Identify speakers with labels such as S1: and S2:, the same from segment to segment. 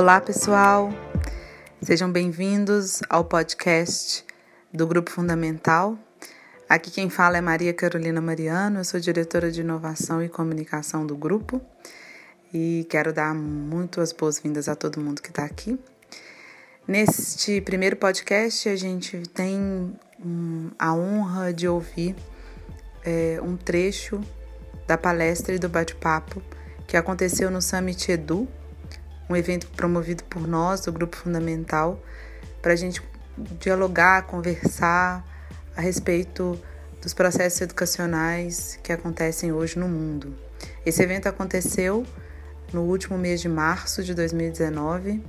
S1: Olá, pessoal. Sejam bem-vindos ao podcast do Grupo Fundamental. Aqui quem fala é Maria Carolina Mariano, eu sou diretora de inovação e comunicação do grupo e quero dar muito as boas-vindas a todo mundo que está aqui. Neste primeiro podcast, a gente tem a honra de ouvir é, um trecho da palestra e do bate-papo que aconteceu no Summit Edu, um evento promovido por nós, do Grupo Fundamental, para a gente dialogar, conversar a respeito dos processos educacionais que acontecem hoje no mundo. Esse evento aconteceu no último mês de março de 2019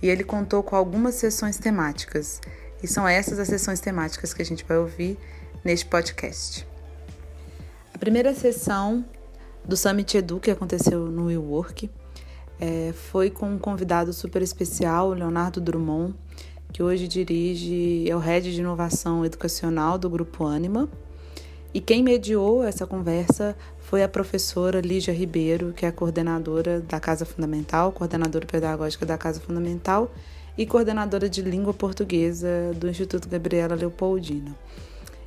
S1: e ele contou com algumas sessões temáticas. E são essas as sessões temáticas que a gente vai ouvir neste podcast. A primeira sessão do Summit Edu, que aconteceu no WeWork, é, foi com um convidado super especial, Leonardo Drummond, que hoje dirige, é o head de inovação educacional do Grupo Anima. E quem mediou essa conversa foi a professora Lígia Ribeiro, que é coordenadora da Casa Fundamental, coordenadora pedagógica da Casa Fundamental e coordenadora de língua portuguesa do Instituto Gabriela Leopoldina.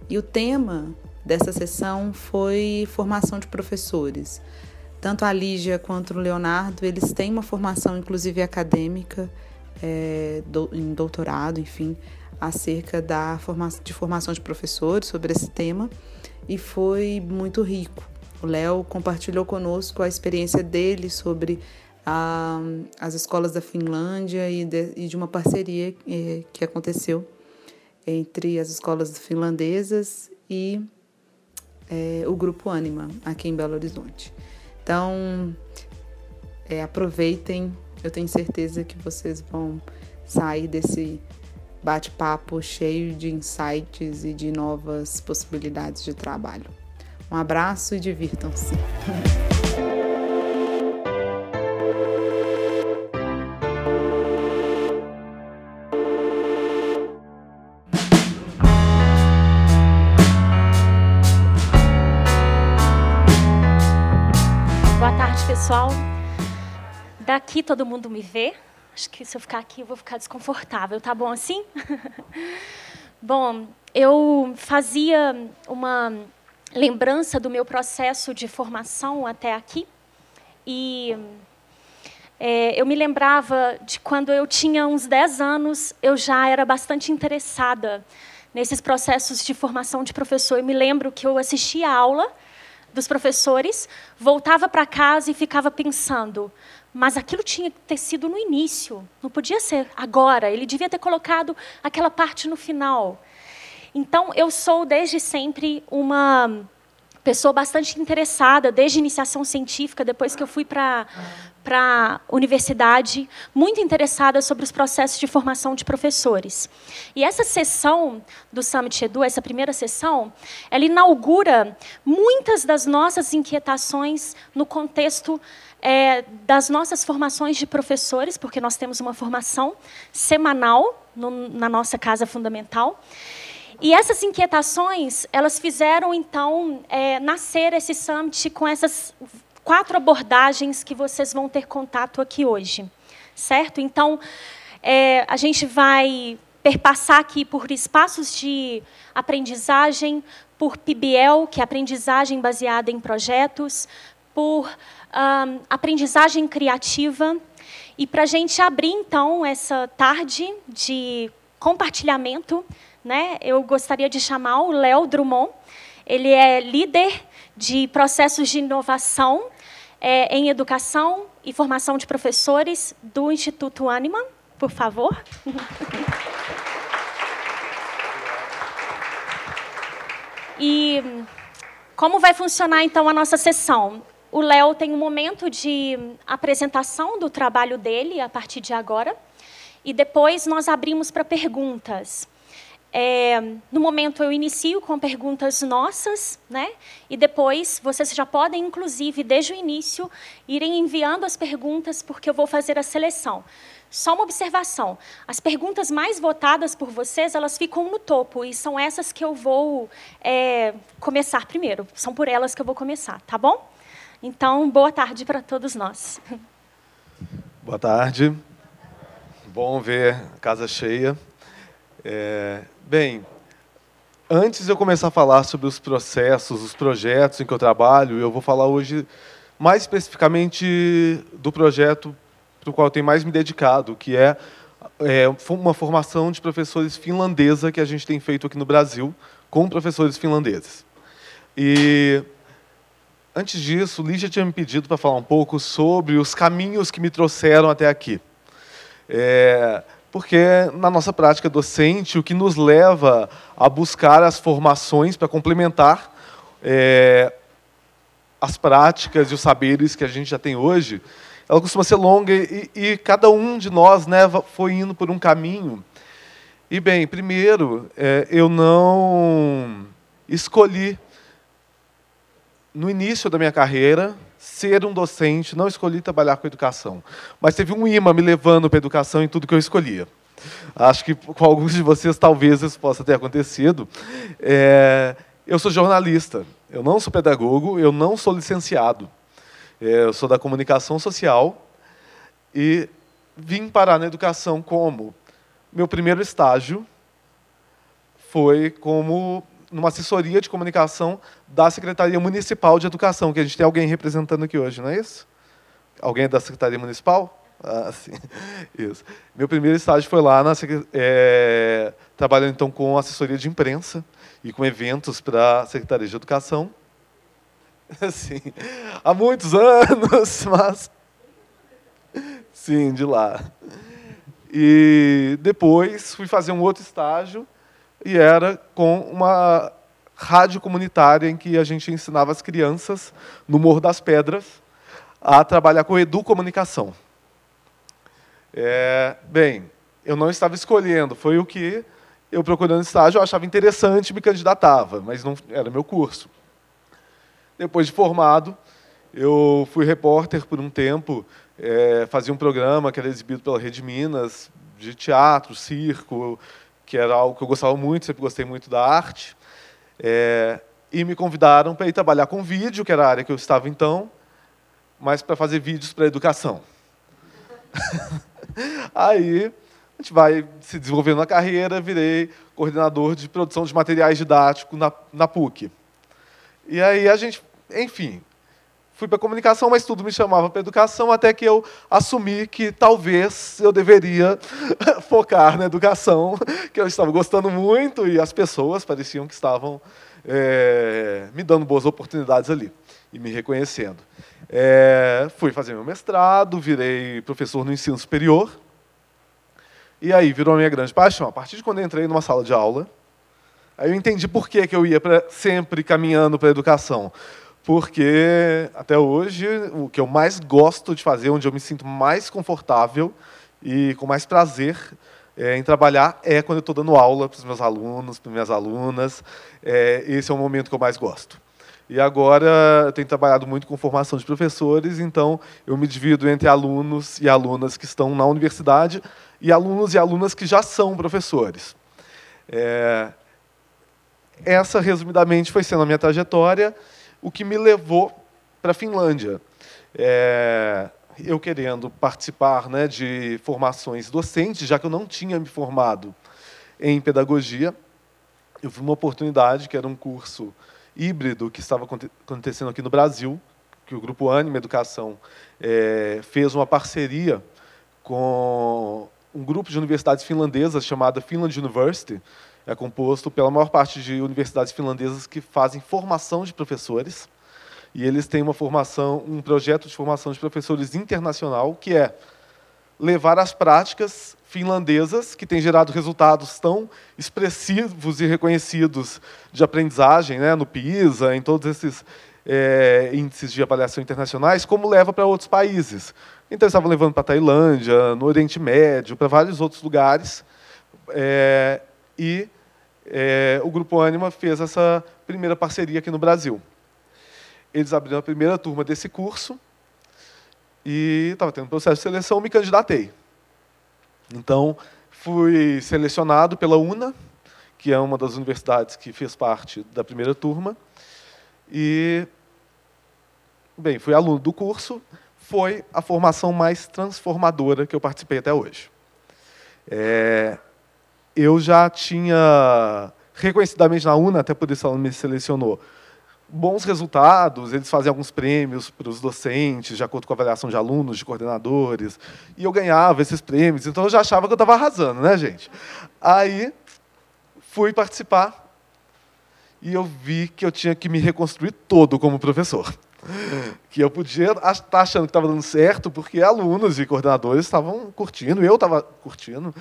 S1: E o tema dessa sessão foi formação de professores. Tanto a Lígia quanto o Leonardo, eles têm uma formação, inclusive acadêmica, é, do, em doutorado, enfim, acerca da forma, de formação de professores sobre esse tema e foi muito rico. O Léo compartilhou conosco a experiência dele sobre a, as escolas da Finlândia e de, e de uma parceria é, que aconteceu entre as escolas finlandesas e é, o Grupo Anima, aqui em Belo Horizonte. Então, é, aproveitem eu tenho certeza que vocês vão sair desse bate-papo cheio de insights e de novas possibilidades de trabalho. Um abraço e divirtam-se.
S2: Daqui todo mundo me vê. Acho que se eu ficar aqui eu vou ficar desconfortável. Tá bom assim? bom, eu fazia uma lembrança do meu processo de formação até aqui. E é, eu me lembrava de quando eu tinha uns 10 anos, eu já era bastante interessada nesses processos de formação de professor. Eu me lembro que eu assistia a aula dos professores, voltava para casa e ficava pensando: mas aquilo tinha que ter sido no início, não podia ser agora. Ele devia ter colocado aquela parte no final. Então, eu sou desde sempre uma pessoa bastante interessada, desde iniciação científica, depois que eu fui para para a universidade, muito interessada sobre os processos de formação de professores. E essa sessão do Summit Edu, essa primeira sessão, ela inaugura muitas das nossas inquietações no contexto é, das nossas formações de professores, porque nós temos uma formação semanal no, na nossa casa fundamental. E essas inquietações, elas fizeram, então, é, nascer esse summit com essas quatro abordagens que vocês vão ter contato aqui hoje, certo? Então, é, a gente vai perpassar aqui por espaços de aprendizagem, por PBL, que é aprendizagem baseada em projetos, por aprendizagem criativa. E para a gente abrir, então, essa tarde de compartilhamento, né, eu gostaria de chamar o Léo Drummond. Ele é líder de processos de inovação é, em educação e formação de professores do Instituto Anima. Por favor. e como vai funcionar, então, a nossa sessão? O Léo tem um momento de apresentação do trabalho dele a partir de agora. E depois nós abrimos para perguntas. É, no momento eu inicio com perguntas nossas, né? E depois vocês já podem, inclusive, desde o início, irem enviando as perguntas, porque eu vou fazer a seleção. Só uma observação: as perguntas mais votadas por vocês, elas ficam no topo e são essas que eu vou é, começar primeiro. São por elas que eu vou começar, tá bom? Então, boa tarde para todos nós.
S3: Boa tarde. Bom ver casa cheia. É, bem, antes de eu começar a falar sobre os processos, os projetos em que eu trabalho, eu vou falar hoje mais especificamente do projeto para o qual eu tenho mais me dedicado, que é, é uma formação de professores finlandesa que a gente tem feito aqui no Brasil, com professores finlandeses. E antes disso, Lígia tinha me pedido para falar um pouco sobre os caminhos que me trouxeram até aqui. É, porque na nossa prática docente, o que nos leva a buscar as formações para complementar é, as práticas e os saberes que a gente já tem hoje, ela costuma ser longa e, e cada um de nós né, foi indo por um caminho. E bem, primeiro, é, eu não escolhi no início da minha carreira ser um docente, não escolhi trabalhar com educação. Mas teve um imã me levando para a educação em tudo que eu escolhia. Acho que com alguns de vocês talvez isso possa ter acontecido. É, eu sou jornalista, eu não sou pedagogo, eu não sou licenciado. É, eu sou da comunicação social e vim parar na educação como meu primeiro estágio foi como numa assessoria de comunicação da Secretaria Municipal de Educação, que a gente tem alguém representando aqui hoje, não é isso? Alguém da Secretaria Municipal? Ah, sim. Isso. Meu primeiro estágio foi lá, na, é, trabalhando então com assessoria de imprensa e com eventos para a Secretaria de Educação. Sim, há muitos anos, mas. Sim, de lá. E depois fui fazer um outro estágio e era com uma rádio comunitária em que a gente ensinava as crianças, no Morro das Pedras, a trabalhar com educomunicação. É, bem, eu não estava escolhendo, foi o que eu procurando estágio, eu achava interessante, me candidatava, mas não era meu curso. Depois de formado, eu fui repórter por um tempo, é, fazia um programa que era exibido pela Rede Minas, de teatro, circo, que era algo que eu gostava muito, sempre gostei muito da arte. É, e me convidaram para ir trabalhar com vídeo, que era a área que eu estava então, mas para fazer vídeos para educação. Aí a gente vai se desenvolvendo na carreira, virei coordenador de produção de materiais didáticos na, na PUC. E aí a gente, enfim, fui para comunicação, mas tudo me chamava para educação, até que eu assumi que talvez eu deveria focar na educação, que eu estava gostando muito e as pessoas pareciam que estavam é, me dando boas oportunidades ali e me reconhecendo. É, fui fazer meu mestrado, virei professor no ensino superior, e aí virou a minha grande paixão. A partir de quando entrei numa sala de aula, aí eu entendi por que, que eu ia pra, sempre caminhando para a educação porque até hoje o que eu mais gosto de fazer, onde eu me sinto mais confortável e com mais prazer é, em trabalhar, é quando eu estou dando aula para os meus alunos, para minhas alunas. É, esse é o momento que eu mais gosto. E agora eu tenho trabalhado muito com formação de professores, então eu me divido entre alunos e alunas que estão na universidade e alunos e alunas que já são professores. É, essa, resumidamente, foi sendo a minha trajetória o que me levou para a Finlândia. É, eu querendo participar né, de formações docentes, já que eu não tinha me formado em pedagogia, eu vi uma oportunidade, que era um curso híbrido que estava acontecendo aqui no Brasil, que o Grupo Anima Educação é, fez uma parceria com um grupo de universidades finlandesas chamada Finland University, é composto pela maior parte de universidades finlandesas que fazem formação de professores. E eles têm uma formação, um projeto de formação de professores internacional, que é levar as práticas finlandesas, que têm gerado resultados tão expressivos e reconhecidos de aprendizagem, né, no PISA, em todos esses é, índices de avaliação internacionais, como leva para outros países. Então, eles estavam levando para a Tailândia, no Oriente Médio, para vários outros lugares. É, e é, o Grupo Anima fez essa primeira parceria aqui no Brasil. Eles abriram a primeira turma desse curso e estava tendo um processo de seleção, me candidatei. Então, fui selecionado pela UNA, que é uma das universidades que fez parte da primeira turma, e, bem, fui aluno do curso, foi a formação mais transformadora que eu participei até hoje. É, eu já tinha, reconhecidamente na UNA, até por isso ela me selecionou, bons resultados, eles fazem alguns prêmios para os docentes, de acordo com a avaliação de alunos, de coordenadores, e eu ganhava esses prêmios, então eu já achava que eu estava arrasando, né, gente? Aí fui participar e eu vi que eu tinha que me reconstruir todo como professor. Que eu podia estar tá achando que estava dando certo, porque alunos e coordenadores estavam curtindo, eu estava curtindo,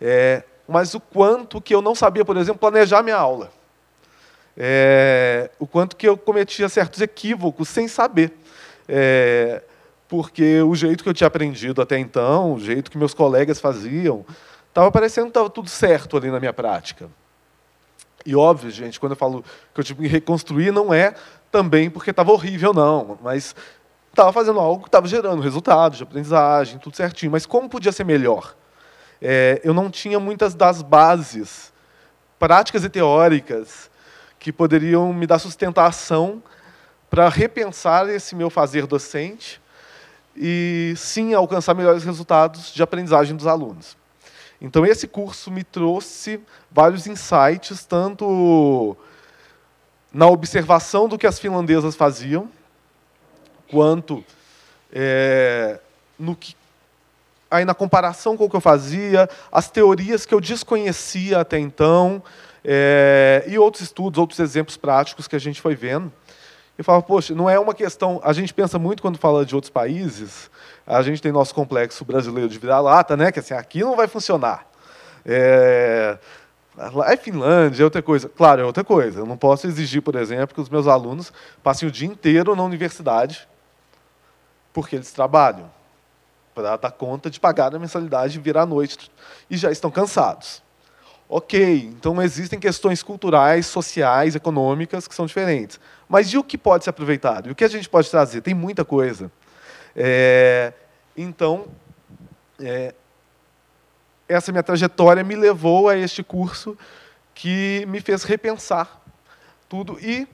S3: é, mas o quanto que eu não sabia, por exemplo, planejar minha aula é, o quanto que eu cometia certos equívocos sem saber. É, porque o jeito que eu tinha aprendido até então, o jeito que meus colegas faziam, estava parecendo que estava tudo certo ali na minha prática. E óbvio, gente, quando eu falo que eu tive que reconstruir, não é também porque estava horrível, não, mas estava fazendo algo que estava gerando resultados de aprendizagem, tudo certinho. Mas como podia ser melhor? É, eu não tinha muitas das bases práticas e teóricas que poderiam me dar sustentação para repensar esse meu fazer docente e sim alcançar melhores resultados de aprendizagem dos alunos. Então esse curso me trouxe vários insights, tanto na observação do que as finlandesas faziam, quanto é, no que aí na comparação com o que eu fazia, as teorias que eu desconhecia até então, é, e outros estudos, outros exemplos práticos que a gente foi vendo. Eu falo, poxa, não é uma questão. A gente pensa muito quando fala de outros países, a gente tem nosso complexo brasileiro de vira-lata, né? Que assim, aqui não vai funcionar. É, é Finlândia, é outra coisa. Claro, é outra coisa. Eu não posso exigir, por exemplo, que os meus alunos passem o dia inteiro na universidade, porque eles trabalham para dar conta de pagar a mensalidade e vir à noite e já estão cansados. Ok, então existem questões culturais, sociais, econômicas que são diferentes. Mas e o que pode ser aproveitado? E o que a gente pode trazer? Tem muita coisa. É, então, é, essa minha trajetória me levou a este curso que me fez repensar tudo e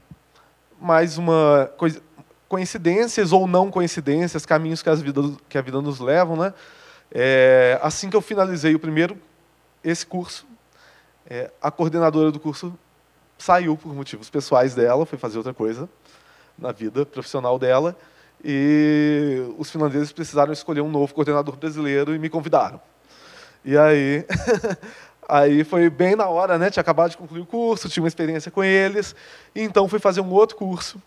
S3: mais uma coisa, coincidências ou não coincidências, caminhos que, as vida, que a vida nos levam, né? É, assim que eu finalizei o primeiro esse curso, é, a coordenadora do curso saiu por motivos pessoais dela, foi fazer outra coisa na vida profissional dela, e os finlandeses precisaram escolher um novo coordenador brasileiro e me convidaram. E aí, aí foi bem na hora, né? Tinha acabado de concluir o curso, tinha uma experiência com eles, então fui fazer um outro curso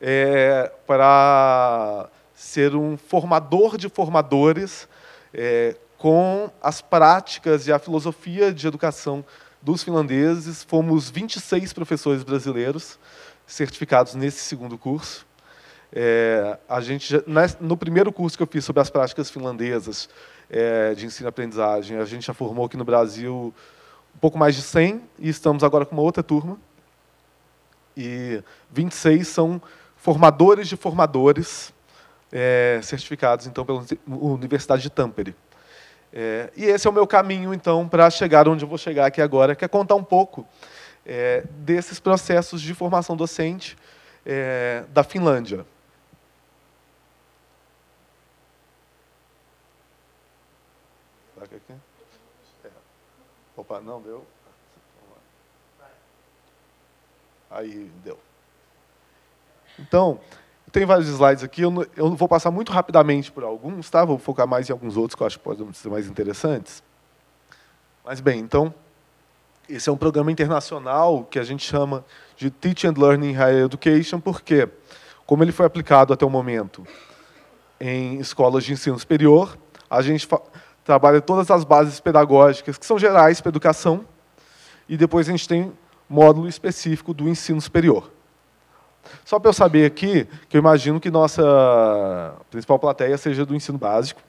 S3: é, para ser um formador de formadores é, com as práticas e a filosofia de educação dos finlandeses, fomos 26 professores brasileiros certificados nesse segundo curso. É, a gente no primeiro curso que eu fiz sobre as práticas finlandesas é, de ensino-aprendizagem, a gente já formou aqui no Brasil um pouco mais de 100 e estamos agora com uma outra turma. E 26 são formadores de formadores é, certificados então pela Universidade de Tampere. É, e esse é o meu caminho, então, para chegar onde eu vou chegar aqui agora, que é contar um pouco é, desses processos de formação docente é, da Finlândia. É. Opa, não deu? Aí, deu. Então, tem vários slides aqui, eu, não, eu vou passar muito rapidamente por alguns, tá? Vou focar mais em alguns outros que eu acho que podem ser mais interessantes. Mas bem, então, esse é um programa internacional que a gente chama de Teach and Learning Higher Education, porque, como ele foi aplicado até o momento em escolas de ensino superior, a gente trabalha todas as bases pedagógicas que são gerais para a educação, e depois a gente tem módulo específico do ensino superior. Só para eu saber aqui, que eu imagino que nossa principal plateia seja do ensino básico.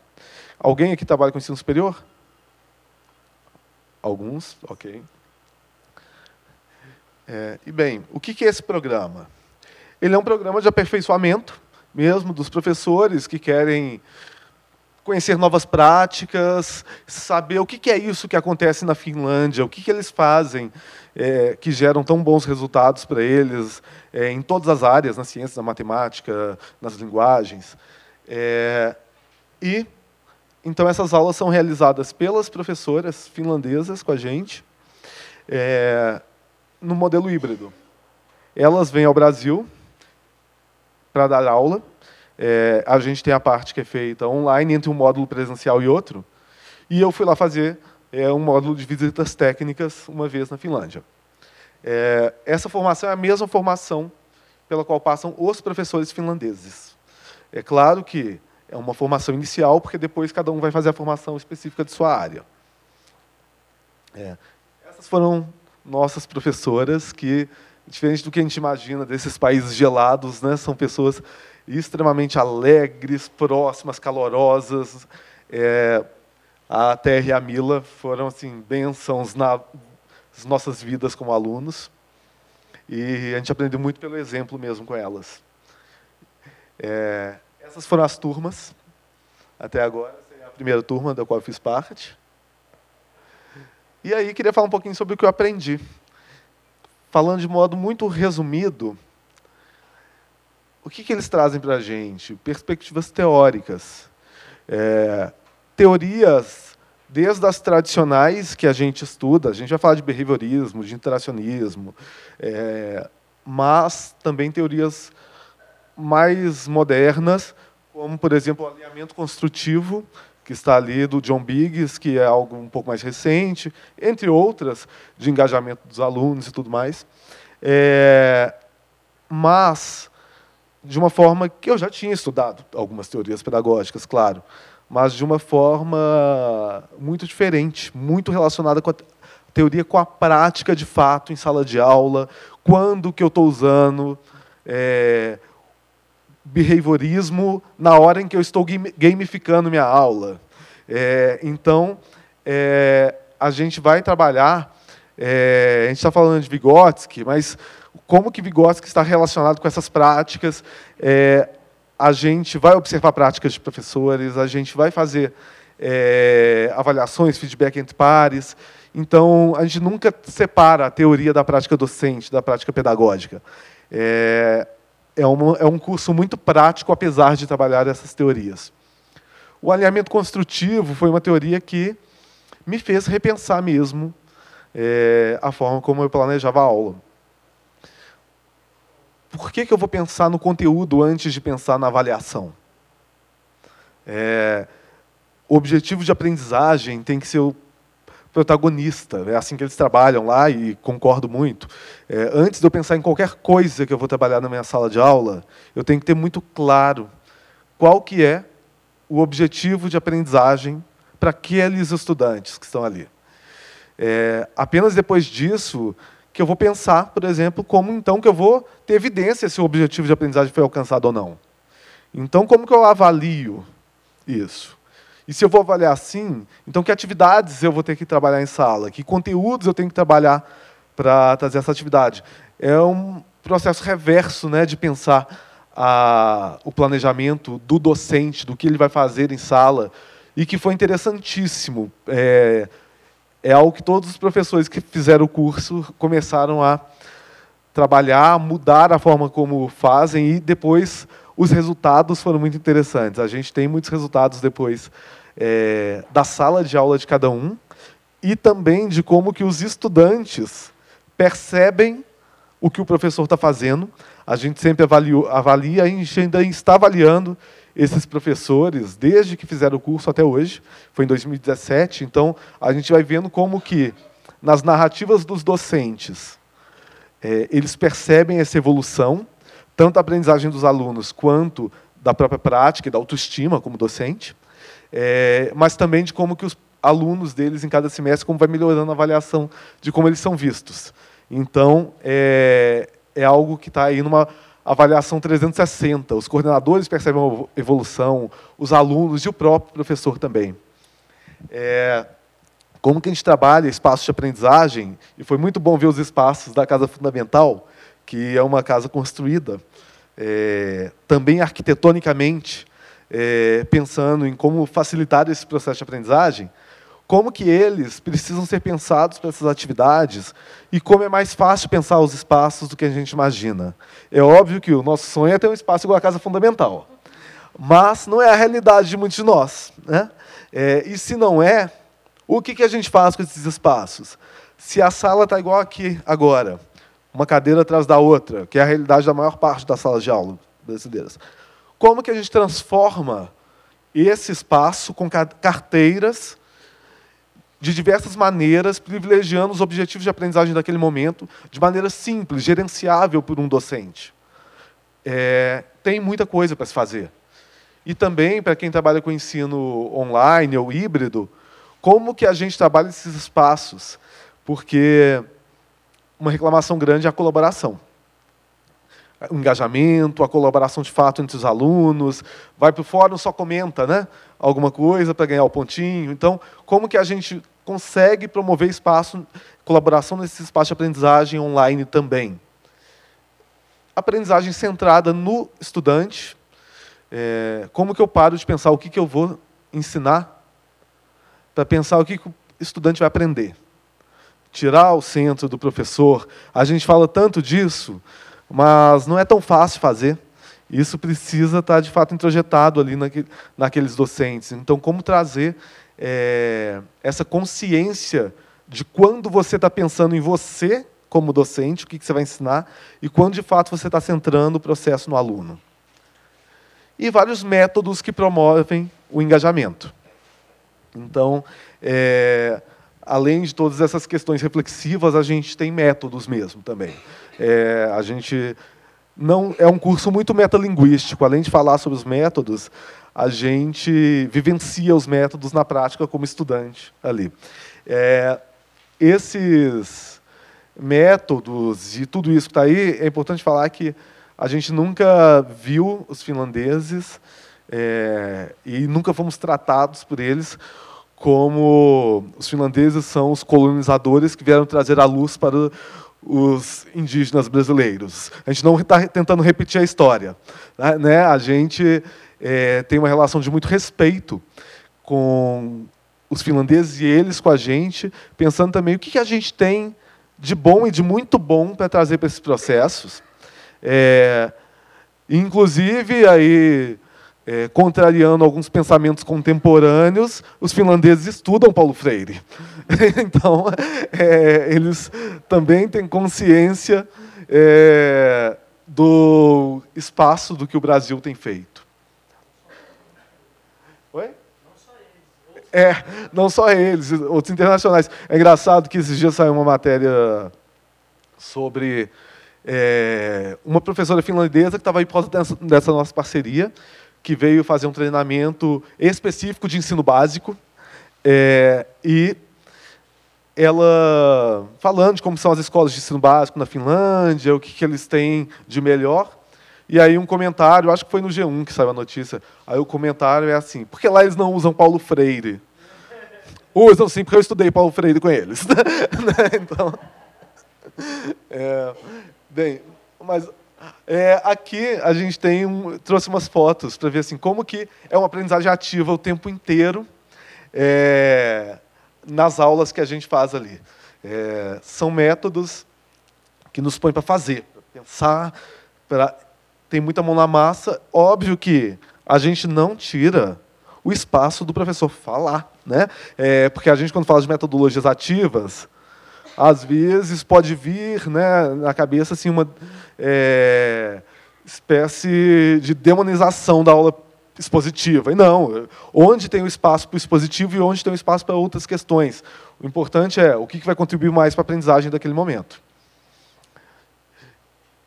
S3: Alguém aqui trabalha com ensino superior? Alguns, ok. É, e bem, o que é esse programa? Ele é um programa de aperfeiçoamento, mesmo dos professores que querem conhecer novas práticas, saber o que é isso que acontece na Finlândia, o que eles fazem é, que geram tão bons resultados para eles é, em todas as áreas, na ciência, na matemática, nas linguagens. É, e então, essas aulas são realizadas pelas professoras finlandesas com a gente, é, no modelo híbrido. Elas vêm ao Brasil para dar aula. É, a gente tem a parte que é feita online, entre um módulo presencial e outro. E eu fui lá fazer é, um módulo de visitas técnicas uma vez na Finlândia. É, essa formação é a mesma formação pela qual passam os professores finlandeses. É claro que é uma formação inicial, porque depois cada um vai fazer a formação específica de sua área. É. Essas foram nossas professoras que, diferente do que a gente imagina desses países gelados, né, são pessoas extremamente alegres, próximas, calorosas. É, a Terra e a Mila foram assim bênçãos nas nossas vidas como alunos. E a gente aprendeu muito pelo exemplo mesmo com elas. É, essas foram as turmas. Até agora, essa é a primeira turma da qual eu fiz parte. E aí, queria falar um pouquinho sobre o que eu aprendi. Falando de modo muito resumido, o que, que eles trazem para a gente? Perspectivas teóricas. É, teorias, desde as tradicionais que a gente estuda, a gente vai falar de behaviorismo, de interacionismo, é, mas também teorias mais modernas, como, por exemplo, o alinhamento construtivo, que está ali do John Biggs, que é algo um pouco mais recente, entre outras, de engajamento dos alunos e tudo mais. É, mas, de uma forma que eu já tinha estudado algumas teorias pedagógicas, claro, mas de uma forma muito diferente, muito relacionada com a teoria com a prática de fato em sala de aula, quando que eu estou usando, é, behaviorismo na hora em que eu estou gamificando minha aula. É, então, é, a gente vai trabalhar, é, a gente está falando de Vygotsky, mas como que Vygotsky está relacionado com essas práticas? A gente vai observar práticas de professores, a gente vai fazer é, avaliações, feedback entre pares. Então, a gente nunca separa a teoria da prática docente, da prática pedagógica. É, é, uma, é um curso muito prático, apesar de trabalhar essas teorias. O alinhamento construtivo foi uma teoria que me fez repensar mesmo é, a forma como eu planejava a aula. Por que, que eu vou pensar no conteúdo antes de pensar na avaliação? É, o objetivo de aprendizagem tem que ser o protagonista. É assim que eles trabalham lá e concordo muito. É, antes de eu pensar em qualquer coisa que eu vou trabalhar na minha sala de aula, eu tenho que ter muito claro qual que é o objetivo de aprendizagem para aqueles estudantes que estão ali. É, apenas depois disso que eu vou pensar, por exemplo, como então que eu vou ter evidência se o objetivo de aprendizagem foi alcançado ou não. Então, como que eu avalio isso? E se eu vou avaliar assim, então que atividades eu vou ter que trabalhar em sala? Que conteúdos eu tenho que trabalhar para trazer essa atividade? É um processo reverso né, de pensar a, o planejamento do docente, do que ele vai fazer em sala, e que foi interessantíssimo. É, é algo que todos os professores que fizeram o curso começaram a trabalhar, mudar a forma como fazem, e depois os resultados foram muito interessantes. A gente tem muitos resultados depois é, da sala de aula de cada um e também de como que os estudantes percebem o que o professor está fazendo. A gente sempre avaliou, avalia, a gente ainda está avaliando esses professores desde que fizeram o curso até hoje. Foi em 2017. Então, a gente vai vendo como que, nas narrativas dos docentes, é, eles percebem essa evolução, tanto da aprendizagem dos alunos quanto da própria prática e da autoestima como docente é, mas também de como que os alunos deles em cada semestre, como vai melhorando a avaliação de como eles são vistos. Então, é, é algo que está aí numa avaliação 360. Os coordenadores percebem a evolução, os alunos e o próprio professor também. É, como que a gente trabalha espaços de aprendizagem, e foi muito bom ver os espaços da Casa Fundamental, que é uma casa construída, é, também arquitetonicamente, é, pensando em como facilitar esse processo de aprendizagem, como que eles precisam ser pensados para essas atividades e como é mais fácil pensar os espaços do que a gente imagina. É óbvio que o nosso sonho é ter um espaço igual a casa fundamental, mas não é a realidade de muitos de nós. Né? É, e se não é, o que, que a gente faz com esses espaços? Se a sala está igual aqui agora, uma cadeira atrás da outra, que é a realidade da maior parte das salas de aula brasileiras, como que a gente transforma esse espaço com carteiras de diversas maneiras, privilegiando os objetivos de aprendizagem daquele momento, de maneira simples, gerenciável por um docente? É, tem muita coisa para se fazer. E também, para quem trabalha com ensino online ou híbrido, como que a gente trabalha esses espaços? Porque uma reclamação grande é a colaboração. O engajamento, a colaboração de fato entre os alunos, vai para o fórum, só comenta né? alguma coisa para ganhar o pontinho. Então, como que a gente consegue promover espaço, colaboração nesse espaço de aprendizagem online também? Aprendizagem centrada no estudante, é, como que eu paro de pensar o que, que eu vou ensinar para pensar o que, que o estudante vai aprender? Tirar o centro do professor. A gente fala tanto disso, mas não é tão fácil fazer. Isso precisa estar, de fato, introjetado ali naqueles docentes. Então, como trazer é, essa consciência de quando você está pensando em você como docente, o que, que você vai ensinar, e quando, de fato, você está centrando o processo no aluno e vários métodos que promovem o engajamento. Então, é, além de todas essas questões reflexivas, a gente tem métodos mesmo também. É, a gente não é um curso muito metalinguístico. Além de falar sobre os métodos, a gente vivencia os métodos na prática como estudante ali. É, esses métodos e tudo isso que está aí, é importante falar que a gente nunca viu os finlandeses é, e nunca fomos tratados por eles como os finlandeses são os colonizadores que vieram trazer a luz para os indígenas brasileiros. A gente não está tentando repetir a história. Né? A gente é, tem uma relação de muito respeito com os finlandeses e eles com a gente, pensando também o que a gente tem de bom e de muito bom para trazer para esses processos. É, inclusive, aí, é, contrariando alguns pensamentos contemporâneos, os finlandeses estudam Paulo Freire. então, é, eles também têm consciência é, do espaço do que o Brasil tem feito. É, não só eles, outros internacionais. É engraçado que esses dias saiu uma matéria sobre é, uma professora finlandesa que estava aí por causa dessa, nossa parceria, que veio fazer um treinamento específico de ensino básico. É, e ela falando de como são as escolas de ensino básico na Finlândia, o que, que eles têm de melhor. E aí um comentário, acho que foi no G1 que saiu a notícia. Aí o comentário é assim: por que lá eles não usam Paulo Freire? Usam sim, porque eu estudei Paulo Freire com eles. Né, então, é, Bem, mas é, aqui a gente tem um, trouxe umas fotos para ver assim como que é uma aprendizagem ativa o tempo inteiro é, nas aulas que a gente faz ali. É, são métodos que nos põem para fazer, para pensar, para tem muita mão na massa. Óbvio que a gente não tira o espaço do professor falar, né? É, porque a gente quando fala de metodologias ativas às vezes pode vir né, na cabeça assim, uma é, espécie de demonização da aula expositiva. E não, onde tem o espaço para o expositivo e onde tem o espaço para outras questões. O importante é o que vai contribuir mais para a aprendizagem daquele momento.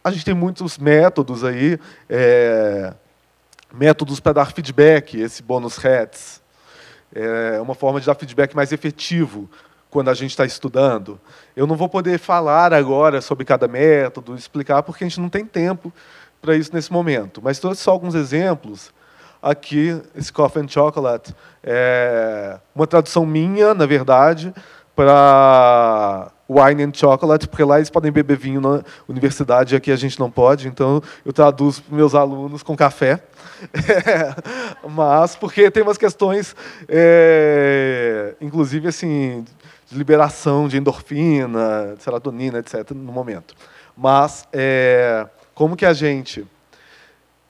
S3: A gente tem muitos métodos aí, é, métodos para dar feedback, esse bônus hats. É uma forma de dar feedback mais efetivo quando a gente está estudando. Eu não vou poder falar agora sobre cada método, explicar, porque a gente não tem tempo para isso nesse momento. Mas trouxe só alguns exemplos. Aqui, esse Coffee and Chocolate é uma tradução minha, na verdade, para wine and chocolate, porque lá eles podem beber vinho na universidade, aqui a gente não pode, então eu traduzo para meus alunos com café. Mas porque tem umas questões, é, inclusive assim, de liberação de endorfina, de serotonina, etc., no momento. Mas é, como que a gente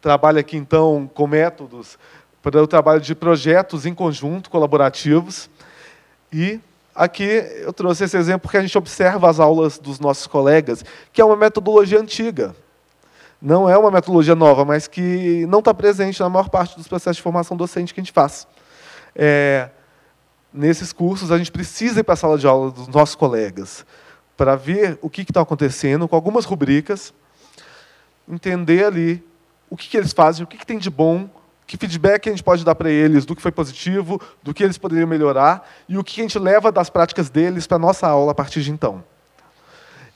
S3: trabalha aqui, então, com métodos para o trabalho de projetos em conjunto, colaborativos. E aqui eu trouxe esse exemplo porque a gente observa as aulas dos nossos colegas, que é uma metodologia antiga. Não é uma metodologia nova, mas que não está presente na maior parte dos processos de formação docente que a gente faz. É, nesses cursos, a gente precisa ir para a sala de aula dos nossos colegas para ver o que está acontecendo, com algumas rubricas, entender ali o que, que eles fazem, o que, que tem de bom, que feedback a gente pode dar para eles do que foi positivo, do que eles poderiam melhorar e o que a gente leva das práticas deles para a nossa aula a partir de então.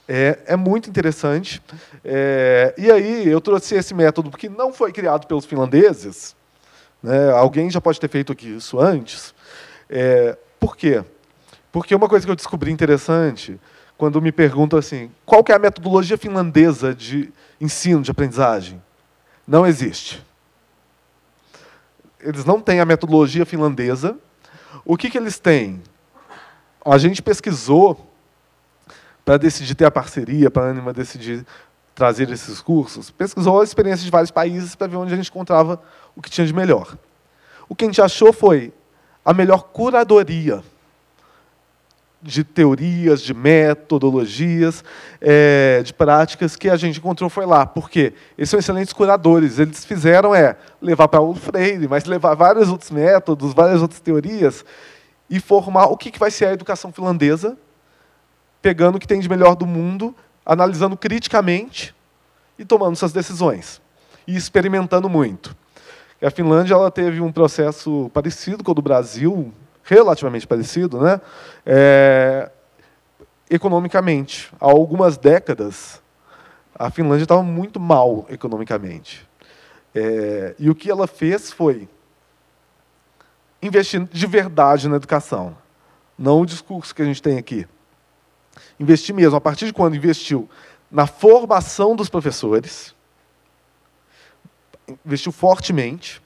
S3: É, é muito interessante. É, e aí eu trouxe esse método que não foi criado pelos finlandeses. Né, alguém já pode ter feito isso antes. É, por quê? Porque uma coisa que eu descobri interessante quando me perguntam assim, qual é a metodologia finlandesa de ensino, de aprendizagem? Não existe eles não têm a metodologia finlandesa. O que, que eles têm? A gente pesquisou para decidir ter a parceria, para a Anima decidir trazer esses cursos, pesquisou a experiência de vários países para ver onde a gente encontrava o que tinha de melhor. O que a gente achou foi a melhor curadoria de teorias, de metodologias, é, de práticas que a gente encontrou foi lá. Por quê? Eles são excelentes curadores. Eles fizeram é levar para o Freire, mas levar vários outros métodos, várias outras teorias e formar o que, que vai ser a educação finlandesa, pegando o que tem de melhor do mundo, analisando criticamente e tomando suas decisões e experimentando muito. A Finlândia ela teve um processo parecido com o do Brasil, relativamente parecido, né? É, economicamente. Há algumas décadas, a Finlândia estava muito mal economicamente. É, e o que ela fez foi investir de verdade na educação, não o discurso que a gente tem aqui. Investir mesmo, a partir de quando investiu na formação dos professores, investiu fortemente,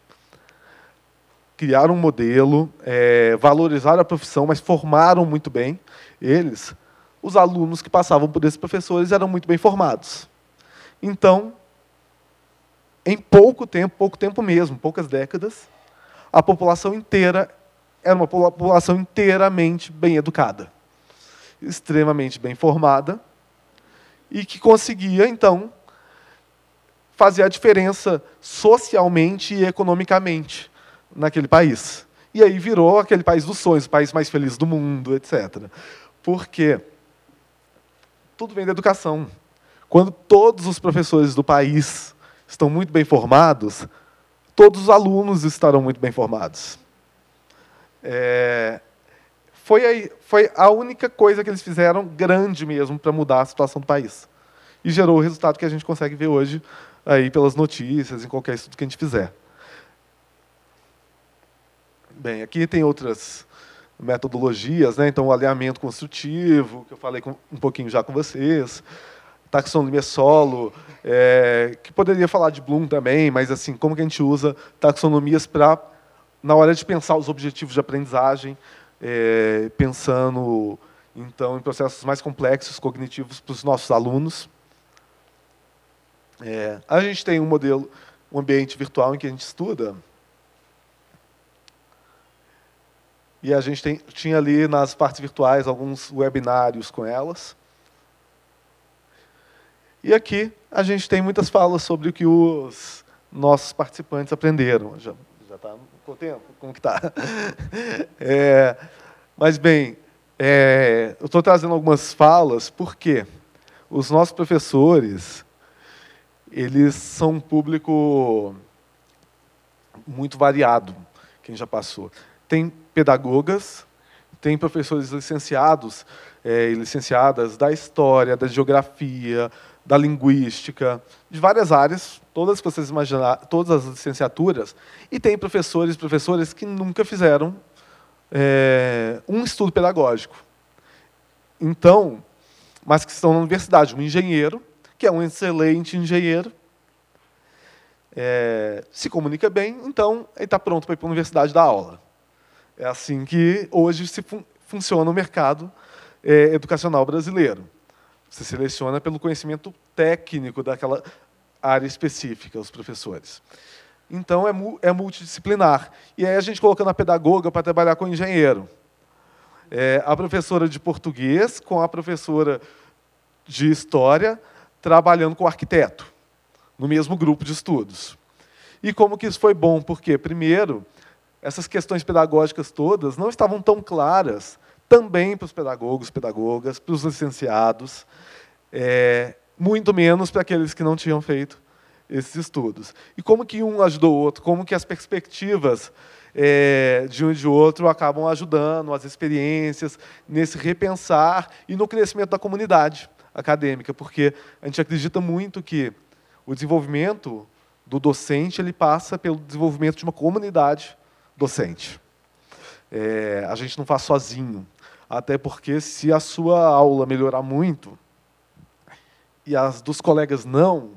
S3: criaram um modelo, é, valorizaram a profissão, mas formaram muito bem eles. Os alunos que passavam por esses professores eram muito bem formados. Então, em pouco tempo, pouco tempo mesmo, poucas décadas, a população inteira era uma população inteiramente bem educada, extremamente bem formada, e que conseguia, então, fazer a diferença socialmente e economicamente naquele país. E aí virou aquele país dos sonhos, o país mais feliz do mundo, etc. Porque tudo vem da educação. Quando todos os professores do país estão muito bem formados, todos os alunos estarão muito bem formados. É, foi, aí, foi a única coisa que eles fizeram grande mesmo para mudar a situação do país. E gerou o resultado que a gente consegue ver hoje aí pelas notícias, em qualquer estudo que a gente fizer. Bem, aqui tem outras metodologias, né? então o alinhamento construtivo, que eu falei com, um pouquinho já com vocês, taxonomia solo, é, que poderia falar de Bloom também, mas assim, como que a gente usa taxonomias para, na hora de pensar os objetivos de aprendizagem, é, pensando então em processos mais complexos cognitivos para os nossos alunos. É, a gente tem um modelo, um ambiente virtual em que a gente estuda E a gente tem, tinha ali nas partes virtuais alguns webinários com elas. E aqui a gente tem muitas falas sobre o que os nossos participantes aprenderam. Já está com tempo? Como que está? É, mas, bem, é, eu estou trazendo algumas falas porque os nossos professores eles são um público muito variado, quem já passou. Tem pedagogas, tem professores licenciados é, e licenciadas da história, da geografia, da linguística, de várias áreas, todas que vocês imaginar, todas as licenciaturas, e tem professores professoras que nunca fizeram é, um estudo pedagógico. Então, mas que estão na universidade, um engenheiro, que é um excelente engenheiro, é, se comunica bem, então ele está pronto para ir para a universidade dar aula. É assim que hoje se fun funciona o mercado é, educacional brasileiro. Você seleciona pelo conhecimento técnico daquela área específica, os professores. Então, é, é multidisciplinar. E aí a gente colocando a pedagoga para trabalhar com o engenheiro. É, a professora de português com a professora de história trabalhando com o arquiteto, no mesmo grupo de estudos. E como que isso foi bom? Porque, primeiro, essas questões pedagógicas todas não estavam tão claras também para os pedagogos, pedagogas, para os licenciados, é, muito menos para aqueles que não tinham feito esses estudos. E como que um ajudou o outro, como que as perspectivas é, de um e de outro acabam ajudando, as experiências, nesse repensar e no crescimento da comunidade acadêmica, porque a gente acredita muito que o desenvolvimento do docente ele passa pelo desenvolvimento de uma comunidade docente. É, a gente não faz sozinho, até porque se a sua aula melhorar muito e as dos colegas não,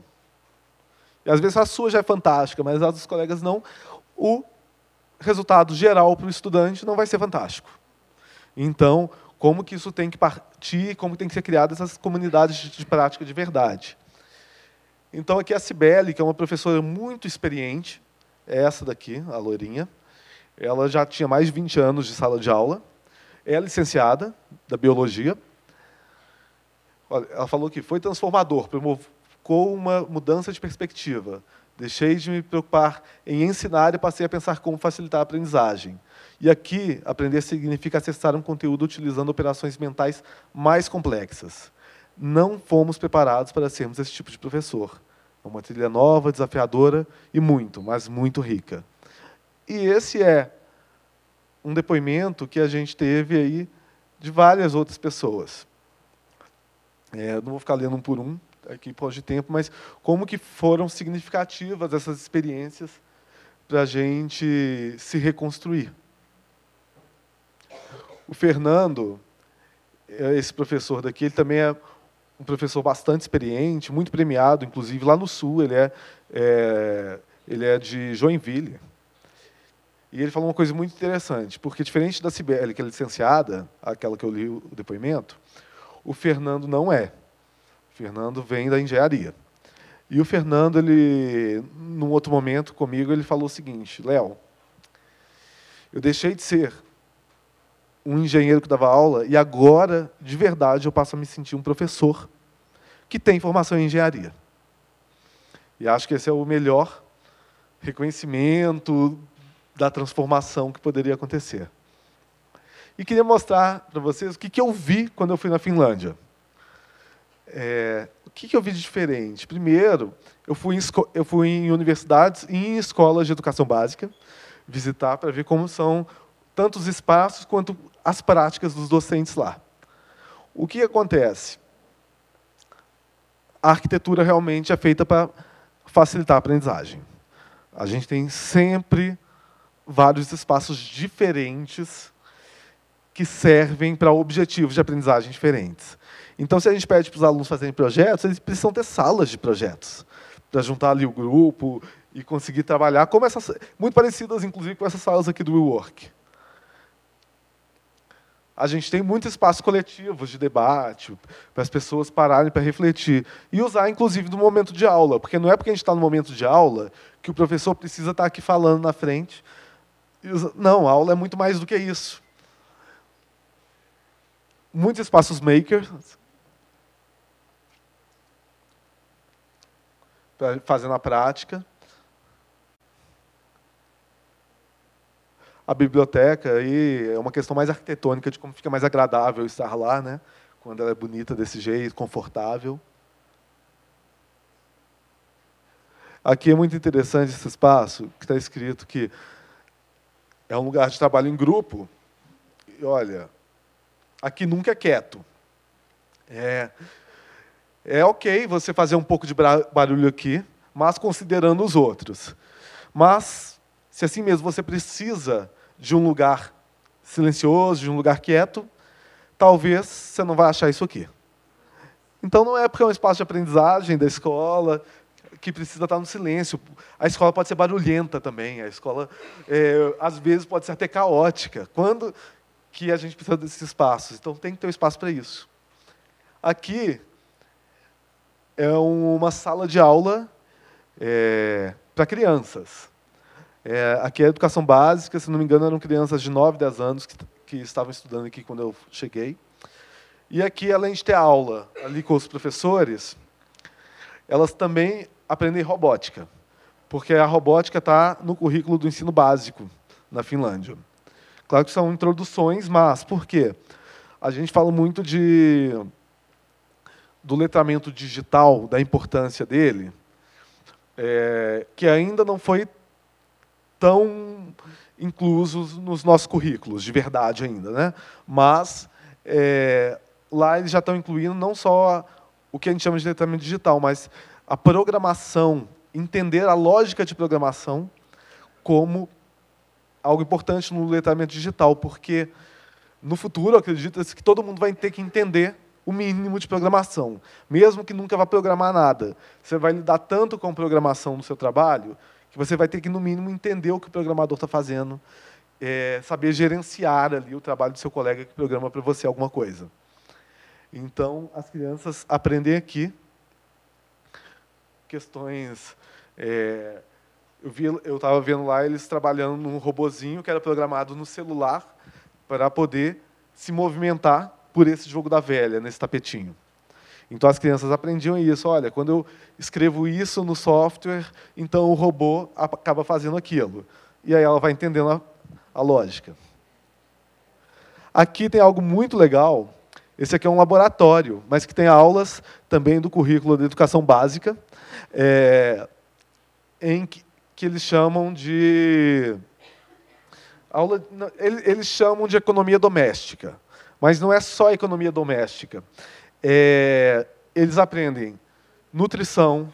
S3: e às vezes a sua já é fantástica, mas as dos colegas não, o resultado geral para o estudante não vai ser fantástico. Então, como que isso tem que partir, como tem que ser criadas essas comunidades de prática de verdade. Então, aqui a Cibele, que é uma professora muito experiente, é essa daqui, a loirinha. Ela já tinha mais de 20 anos de sala de aula. É licenciada da biologia. Ela falou que foi transformador, provocou uma mudança de perspectiva. Deixei de me preocupar em ensinar e passei a pensar como facilitar a aprendizagem. E aqui, aprender significa acessar um conteúdo utilizando operações mentais mais complexas. Não fomos preparados para sermos esse tipo de professor. É uma trilha nova, desafiadora e muito, mas muito rica. E esse é um depoimento que a gente teve aí de várias outras pessoas. É, não vou ficar lendo um por um, aqui pode de tempo, mas como que foram significativas essas experiências para a gente se reconstruir. O Fernando, é esse professor daqui, ele também é um professor bastante experiente, muito premiado, inclusive lá no Sul, ele é, é ele é de Joinville. E ele falou uma coisa muito interessante, porque diferente da Cibele, que é licenciada, aquela que eu li o depoimento, o Fernando não é. O Fernando vem da engenharia. E o Fernando, ele, num outro momento comigo, ele falou o seguinte: Léo, eu deixei de ser um engenheiro que dava aula e agora, de verdade, eu passo a me sentir um professor que tem formação em engenharia. E acho que esse é o melhor reconhecimento da transformação que poderia acontecer. E queria mostrar para vocês o que, que eu vi quando eu fui na Finlândia. É, o que, que eu vi de diferente? Primeiro, eu fui, em, eu fui em universidades e em escolas de educação básica visitar para ver como são tanto os espaços quanto as práticas dos docentes lá. O que acontece? A arquitetura realmente é feita para facilitar a aprendizagem. A gente tem sempre vários espaços diferentes que servem para objetivos de aprendizagem diferentes. Então, se a gente pede para os alunos fazerem projetos, eles precisam ter salas de projetos para juntar ali o grupo e conseguir trabalhar como essas, muito parecidas, inclusive, com essas salas aqui do WeWork a gente tem muito espaço coletivo de debate, para as pessoas pararem para refletir. E usar, inclusive, no momento de aula, porque não é porque a gente está no momento de aula que o professor precisa estar tá aqui falando na frente. Não, aula é muito mais do que isso. Muitos espaços makers, para fazer na prática. a biblioteca aí é uma questão mais arquitetônica de como fica mais agradável estar lá, né? Quando ela é bonita desse jeito, confortável. Aqui é muito interessante esse espaço, que está escrito que é um lugar de trabalho em grupo. E olha, aqui nunca é quieto. É, é ok você fazer um pouco de barulho aqui, mas considerando os outros. Mas, se assim mesmo você precisa de um lugar silencioso, de um lugar quieto, talvez você não vai achar isso aqui. Então não é porque é um espaço de aprendizagem da escola que precisa estar no silêncio. A escola pode ser barulhenta também. A escola, é, às vezes, pode ser até caótica. Quando que a gente precisa desses espaços? Então tem que ter um espaço para isso. Aqui é uma sala de aula é, para crianças. É, aqui é a educação básica, se não me engano, eram crianças de 9, 10 anos que, que estavam estudando aqui quando eu cheguei. E aqui, além de ter aula ali com os professores, elas também aprendem robótica, porque a robótica está no currículo do ensino básico na Finlândia. Claro que são introduções, mas por quê? A gente fala muito de do letramento digital, da importância dele, é, que ainda não foi tão incluso nos nossos currículos, de verdade ainda. Né? Mas é, lá eles já estão incluindo não só o que a gente chama de letramento digital, mas a programação, entender a lógica de programação como algo importante no letramento digital, porque no futuro acredita-se que todo mundo vai ter que entender o mínimo de programação, mesmo que nunca vá programar nada. Você vai lidar tanto com programação no seu trabalho que você vai ter que, no mínimo, entender o que o programador está fazendo, é, saber gerenciar ali o trabalho do seu colega que programa para você alguma coisa. Então, as crianças aprendem aqui questões. É, eu vi, eu estava vendo lá eles trabalhando num robozinho que era programado no celular para poder se movimentar por esse jogo da velha, nesse tapetinho. Então as crianças aprendiam isso. Olha, quando eu escrevo isso no software, então o robô acaba fazendo aquilo. E aí ela vai entendendo a, a lógica. Aqui tem algo muito legal. Esse aqui é um laboratório, mas que tem aulas também do currículo da educação básica, é, em que, que eles chamam de aula, eles chamam de economia doméstica. Mas não é só economia doméstica. É, eles aprendem nutrição,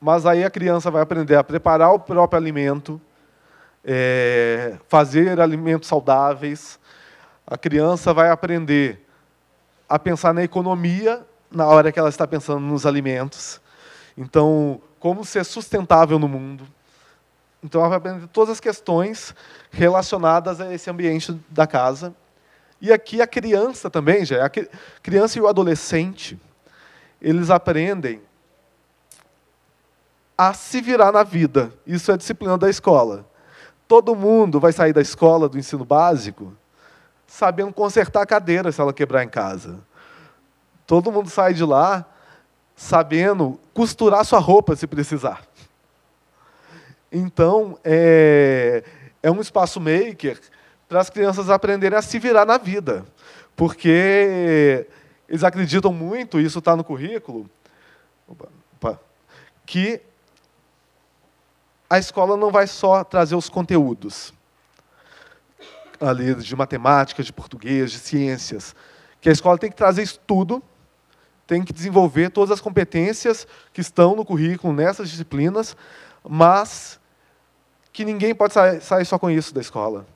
S3: mas aí a criança vai aprender a preparar o próprio alimento, é, fazer alimentos saudáveis. A criança vai aprender a pensar na economia na hora que ela está pensando nos alimentos. Então, como ser sustentável no mundo. Então, ela vai aprender todas as questões relacionadas a esse ambiente da casa. E aqui a criança também, já, a criança e o adolescente, eles aprendem a se virar na vida. Isso é disciplina da escola. Todo mundo vai sair da escola, do ensino básico, sabendo consertar a cadeira se ela quebrar em casa. Todo mundo sai de lá sabendo costurar sua roupa se precisar. Então, é, é um espaço maker para as crianças aprenderem a se virar na vida. Porque eles acreditam muito, isso está no currículo, que a escola não vai só trazer os conteúdos ali de matemática, de português, de ciências, que a escola tem que trazer estudo, tem que desenvolver todas as competências que estão no currículo nessas disciplinas, mas que ninguém pode sair só com isso da escola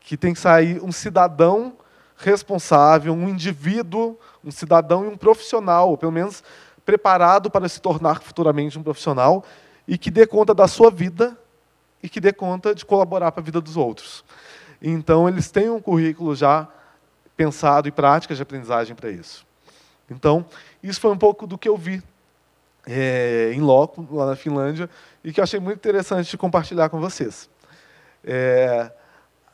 S3: que tem que sair um cidadão responsável, um indivíduo, um cidadão e um profissional, ou pelo menos preparado para se tornar futuramente um profissional e que dê conta da sua vida e que dê conta de colaborar para a vida dos outros. Então, eles têm um currículo já pensado e práticas de aprendizagem para isso. Então, isso foi um pouco do que eu vi é, em loco, lá na Finlândia, e que eu achei muito interessante de compartilhar com vocês. É,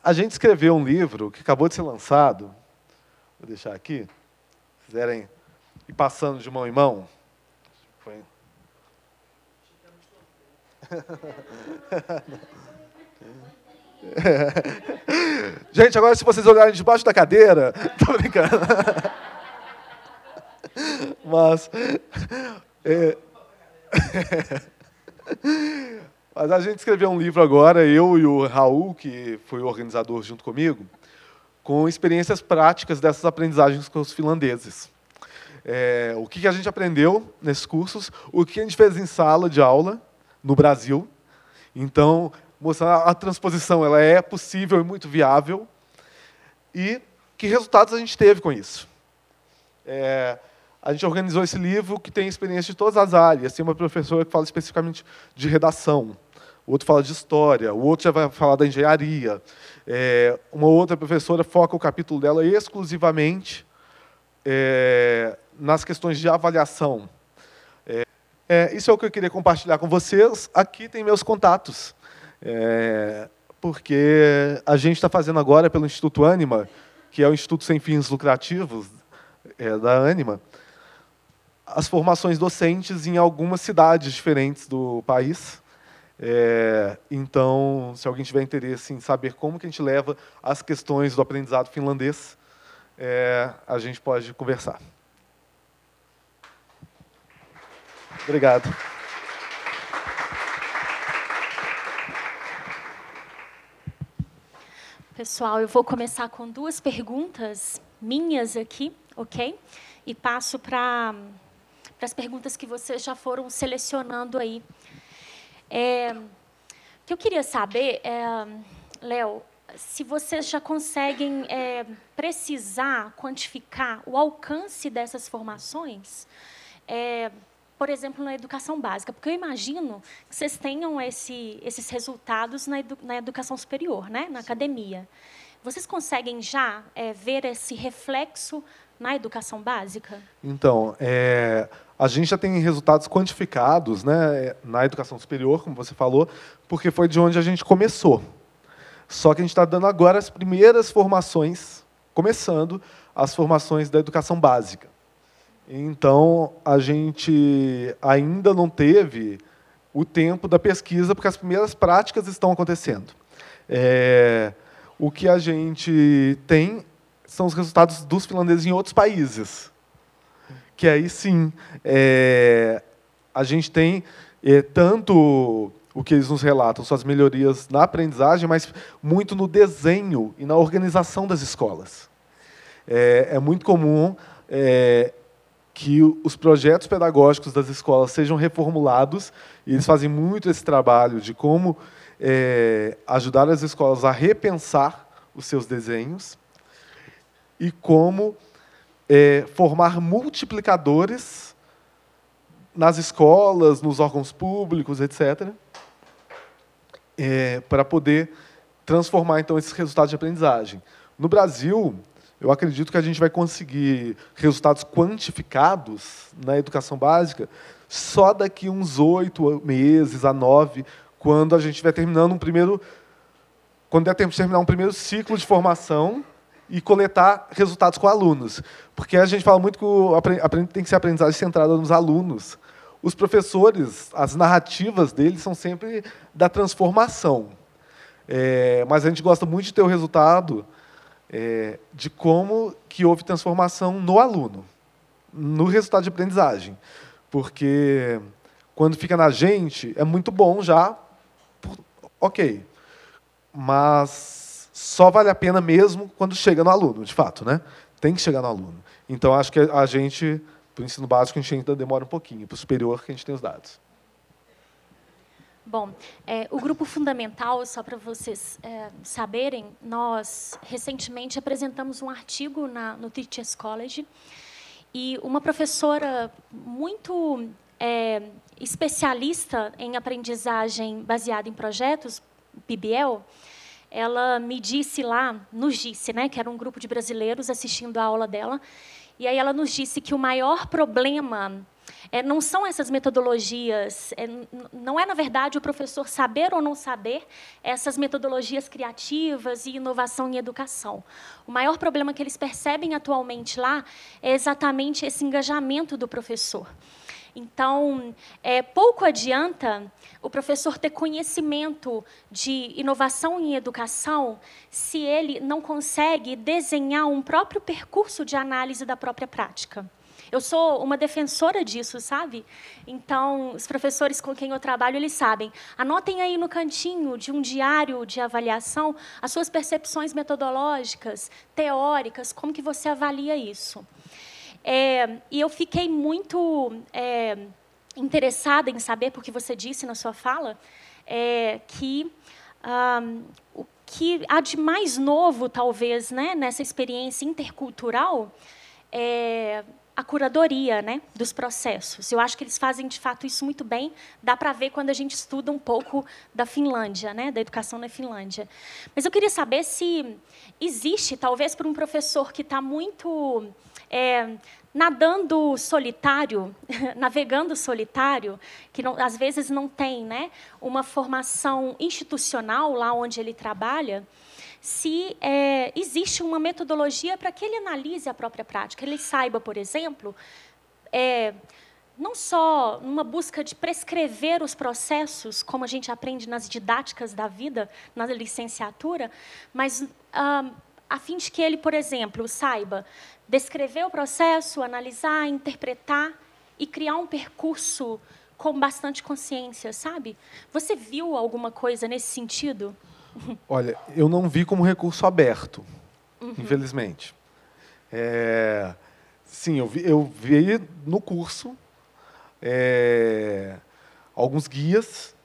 S3: a gente escreveu um livro que acabou de ser lançado. Vou deixar aqui. Se quiserem ir passando de mão em mão. Foi. Gente, agora se vocês olharem debaixo da cadeira, tô brincando. Mas é, Mas a gente escreveu um livro agora, eu e o Raul, que foi o organizador junto comigo, com experiências práticas dessas aprendizagens com os finlandeses. É, o que a gente aprendeu nesses cursos, o que a gente fez em sala de aula no Brasil. Então, mostrar a transposição ela é possível e muito viável. E que resultados a gente teve com isso. É, a gente organizou esse livro que tem experiência de todas as áreas. Tem uma professora que fala especificamente de redação, o outro fala de história, o outro já vai falar da engenharia. É, uma outra professora foca o capítulo dela exclusivamente é, nas questões de avaliação. É, é, isso é o que eu queria compartilhar com vocês. Aqui tem meus contatos. É, porque a gente está fazendo agora pelo Instituto Anima, que é o Instituto Sem Fins Lucrativos é, da Anima, as formações docentes em algumas cidades diferentes do país. É, então, se alguém tiver interesse em saber como que a gente leva as questões do aprendizado finlandês, é, a gente pode conversar. Obrigado.
S2: Pessoal, eu vou começar com duas perguntas minhas aqui, ok? E passo para as perguntas que vocês já foram selecionando aí. É, o que eu queria saber, é, Léo, se vocês já conseguem é, precisar, quantificar o alcance dessas formações, é, por exemplo, na educação básica, porque eu imagino que vocês tenham esse, esses resultados na, edu, na, educação superior, né, na academia. Vocês conseguem já é, ver esse reflexo na educação básica?
S3: Então, é, a gente já tem resultados quantificados né, na educação superior, como você falou, porque foi de onde a gente começou. Só que a gente está dando agora as primeiras formações, começando as formações da educação básica. Então, a gente ainda não teve o tempo da pesquisa, porque as primeiras práticas estão acontecendo. É, o que a gente tem são os resultados dos finlandeses em outros países. Que aí sim, é, a gente tem é, tanto o que eles nos relatam, suas melhorias na aprendizagem, mas muito no desenho e na organização das escolas. É, é muito comum é, que os projetos pedagógicos das escolas sejam reformulados, e eles fazem muito esse trabalho de como é, ajudar as escolas a repensar os seus desenhos e como é, formar multiplicadores nas escolas, nos órgãos públicos, etc., é, para poder transformar então esses resultados de aprendizagem. No Brasil, eu acredito que a gente vai conseguir resultados quantificados na educação básica só daqui uns oito meses a nove, quando a gente estiver terminando um primeiro, quando der tempo de terminar um primeiro ciclo de formação e coletar resultados com alunos, porque a gente fala muito que o tem que ser aprendizagem centrada nos alunos os professores, as narrativas deles são sempre da transformação. É, mas a gente gosta muito de ter o resultado é, de como que houve transformação no aluno, no resultado de aprendizagem. Porque quando fica na gente, é muito bom já, ok. Mas só vale a pena mesmo quando chega no aluno, de fato. Né? Tem que chegar no aluno. Então, acho que a gente para o ensino básico, a gente ainda demora um pouquinho. Para o superior, que a gente tem os dados.
S2: Bom, é, o grupo fundamental, só para vocês é, saberem, nós recentemente apresentamos um artigo na, no Teachers College e uma professora muito é, especialista em aprendizagem baseada em projetos, PBL, ela me disse lá, nos disse, né, que era um grupo de brasileiros assistindo a aula dela, e aí ela nos disse que o maior problema é, não são essas metodologias, é, não é, na verdade, o professor saber ou não saber essas metodologias criativas e inovação em educação. O maior problema que eles percebem atualmente lá é exatamente esse engajamento do professor. Então, é, pouco adianta o professor ter conhecimento de inovação em educação se ele não consegue desenhar um próprio percurso de análise da própria prática. Eu sou uma defensora disso, sabe? Então, os professores com quem eu trabalho, eles sabem. Anotem aí no cantinho de um diário de avaliação as suas percepções metodológicas, teóricas, como que você avalia isso. É, e eu fiquei muito é, interessada em saber, porque você disse na sua fala, é, que o que há de mais novo, talvez, né, nessa experiência intercultural, é, a curadoria né, dos processos. Eu acho que eles fazem, de fato, isso muito bem. Dá para ver quando a gente estuda um pouco da Finlândia, né, da educação na Finlândia. Mas eu queria saber se existe, talvez, para um professor que está muito é, nadando solitário, navegando solitário, que não, às vezes não tem né, uma formação institucional lá onde ele trabalha, se é, existe uma metodologia para que ele analise a própria prática. Ele saiba, por exemplo, é, não só numa busca de prescrever os processos, como a gente aprende nas didáticas da vida, na licenciatura, mas ah, a fim de que ele, por exemplo, saiba descrever o processo, analisar, interpretar e criar um percurso com bastante consciência, sabe? Você viu alguma coisa nesse sentido?
S3: Olha, eu não vi como recurso aberto, uhum. infelizmente. É, sim, eu vi, eu vi no curso é, alguns guias,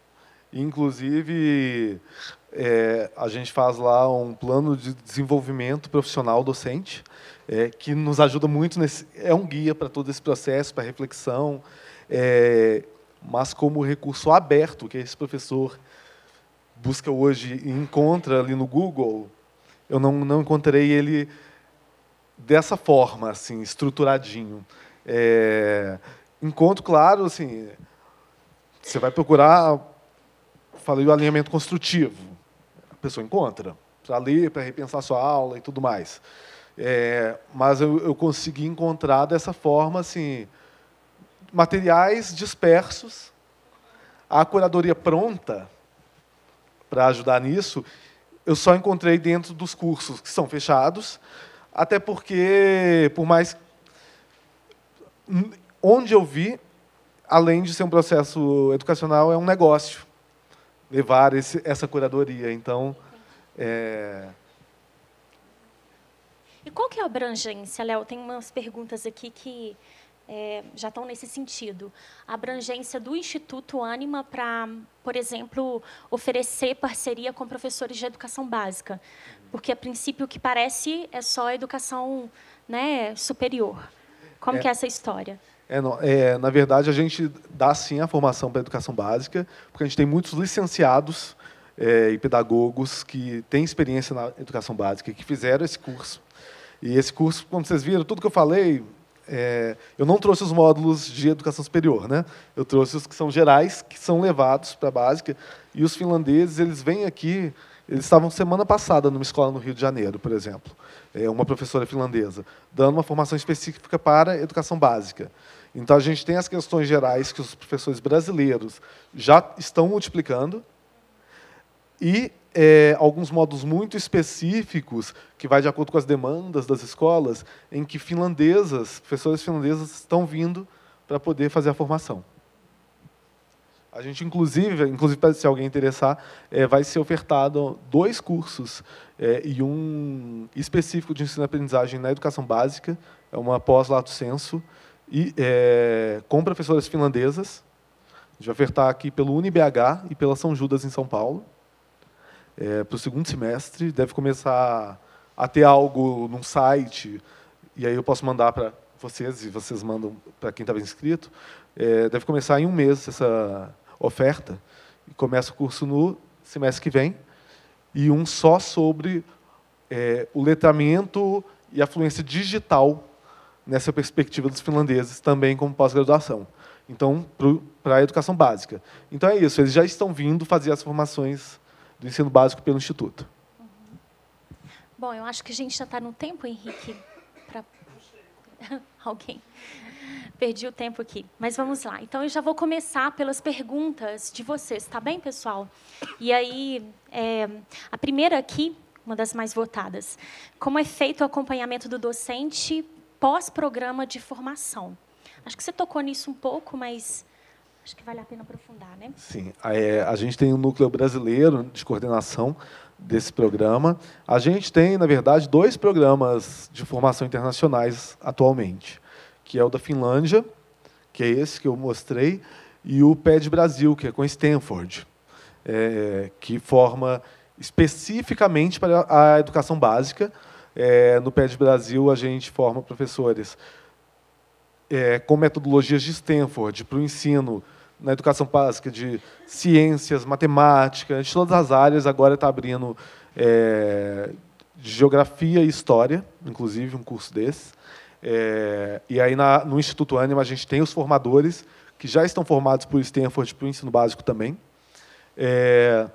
S3: inclusive é, a gente faz lá um plano de desenvolvimento profissional docente, é, que nos ajuda muito nesse. É um guia para todo esse processo, para reflexão, é, mas como recurso aberto que esse professor busca hoje e encontra ali no Google, eu não, não encontrei ele dessa forma, assim, estruturadinho. É, encontro, claro, assim, você vai procurar, falei o alinhamento construtivo, pessoa encontra, para ler, para repensar sua aula e tudo mais. É, mas eu, eu consegui encontrar dessa forma, assim, materiais dispersos, a curadoria pronta, para ajudar nisso, eu só encontrei dentro dos cursos que são fechados, até porque, por mais. Onde eu vi, além de ser um processo educacional, é um negócio levar esse, essa curadoria. Então. É...
S2: E qual que é a abrangência, Léo? Tem umas perguntas aqui que é, já estão nesse sentido. A abrangência do Instituto Anima para, por exemplo, oferecer parceria com professores de educação básica, porque a princípio o que parece é só educação né, superior. Como é, que é essa história?
S3: É, não, é, na verdade, a gente dá sim a formação para a educação básica, porque a gente tem muitos licenciados é, e pedagogos que têm experiência na educação básica, que fizeram esse curso. E esse curso, como vocês viram, tudo que eu falei, é, eu não trouxe os módulos de educação superior, né? Eu trouxe os que são gerais, que são levados para a básica. E os finlandeses, eles vêm aqui. Eles estavam semana passada numa escola no Rio de Janeiro, por exemplo, é, uma professora finlandesa, dando uma formação específica para educação básica. Então a gente tem as questões gerais que os professores brasileiros já estão multiplicando e é, alguns modos muito específicos, que vai de acordo com as demandas das escolas, em que finlandesas, professores finlandesas estão vindo para poder fazer a formação. A gente, inclusive, inclusive se alguém interessar, é, vai ser ofertado dois cursos é, e um específico de ensino-aprendizagem na educação básica, é uma pós-lato senso, e, é, com professoras finlandesas. A gente vai ofertar aqui pelo UniBH e pela São Judas, em São Paulo é, para o segundo semestre. Deve começar a ter algo num site, e aí eu posso mandar para vocês, e vocês mandam para quem estava inscrito. É, deve começar em um mês essa oferta, e começa o curso no semestre que vem, e um só sobre é, o letramento e a fluência digital nessa perspectiva dos finlandeses, também como pós-graduação. Então, para a educação básica. Então é isso, eles já estão vindo fazer as formações do ensino básico pelo Instituto. Uhum.
S2: Bom, eu acho que a gente já está no tempo, Henrique, para alguém. Perdi o tempo aqui, mas vamos lá. Então, eu já vou começar pelas perguntas de vocês, tá bem, pessoal? E aí, é, a primeira aqui, uma das mais votadas. Como é feito o acompanhamento do docente pós-programa de formação? Acho que você tocou nisso um pouco, mas Acho que vale a pena aprofundar, né?
S3: Sim. É, a gente tem um núcleo brasileiro de coordenação desse programa. A gente tem, na verdade, dois programas de formação internacionais atualmente, que é o da Finlândia, que é esse que eu mostrei, e o PED Brasil, que é com Stanford, é, que forma especificamente para a educação básica. É, no PED Brasil, a gente forma professores é, com metodologias de Stanford para o ensino na educação básica de ciências, matemática, de todas as áreas, agora está abrindo é, geografia e história, inclusive um curso desse. É, e aí na, no Instituto Anima a gente tem os formadores que já estão formados por Stanford para o ensino básico também. É,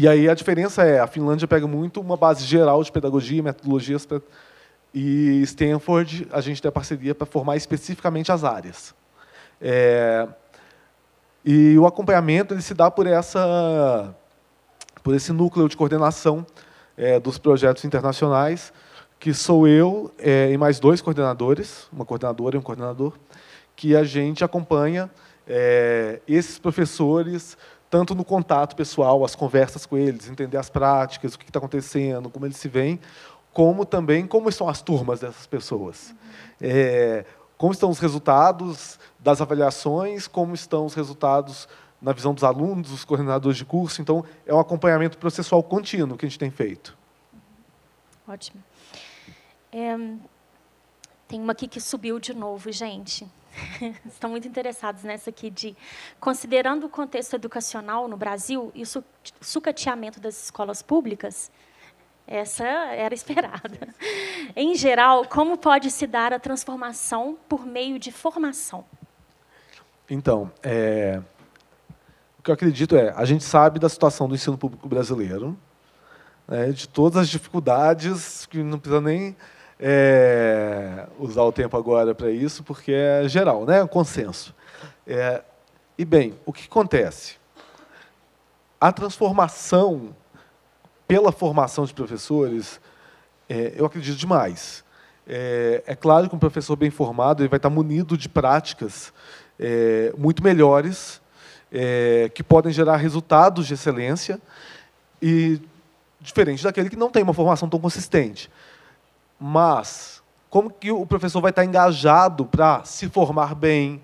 S3: e aí a diferença é a Finlândia pega muito uma base geral de pedagogia, metodologias pra, e Stanford a gente tem a parceria para formar especificamente as áreas. É, e o acompanhamento ele se dá por essa por esse núcleo de coordenação é, dos projetos internacionais, que sou eu é, e mais dois coordenadores, uma coordenadora e um coordenador, que a gente acompanha é, esses professores tanto no contato pessoal, as conversas com eles, entender as práticas, o que está acontecendo, como eles se veem, como também como estão as turmas dessas pessoas. É, como estão os resultados das avaliações, como estão os resultados na visão dos alunos, dos coordenadores de curso. Então, é um acompanhamento processual contínuo que a gente tem feito.
S2: Ótimo. É, tem uma aqui que subiu de novo, gente. Estão muito interessados nessa aqui de considerando o contexto educacional no Brasil e o sucateamento das escolas públicas. Essa era esperada. Em geral, como pode se dar a transformação por meio de formação?
S3: Então, é, o que eu acredito é, a gente sabe da situação do ensino público brasileiro, né, de todas as dificuldades, que não precisa nem é, usar o tempo agora para isso, porque é geral, né, consenso. É, e, bem, o que acontece? A transformação pela formação de professores, é, eu acredito demais. É, é, claro que um professor bem formado ele vai estar munido de práticas é, muito melhores, é, que podem gerar resultados de excelência, e diferente daquele que não tem uma formação tão consistente. Mas como que o professor vai estar engajado para se formar bem,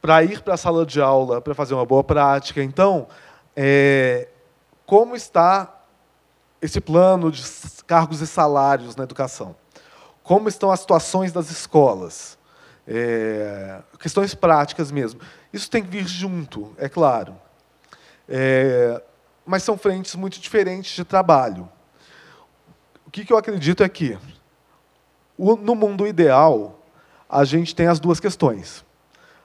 S3: para ir para a sala de aula, para fazer uma boa prática? Então, é, como está esse plano de cargos e salários na educação? Como estão as situações das escolas? É, questões práticas mesmo. Isso tem que vir junto, é claro. É, mas são frentes muito diferentes de trabalho. O que, que eu acredito é que, no mundo ideal, a gente tem as duas questões.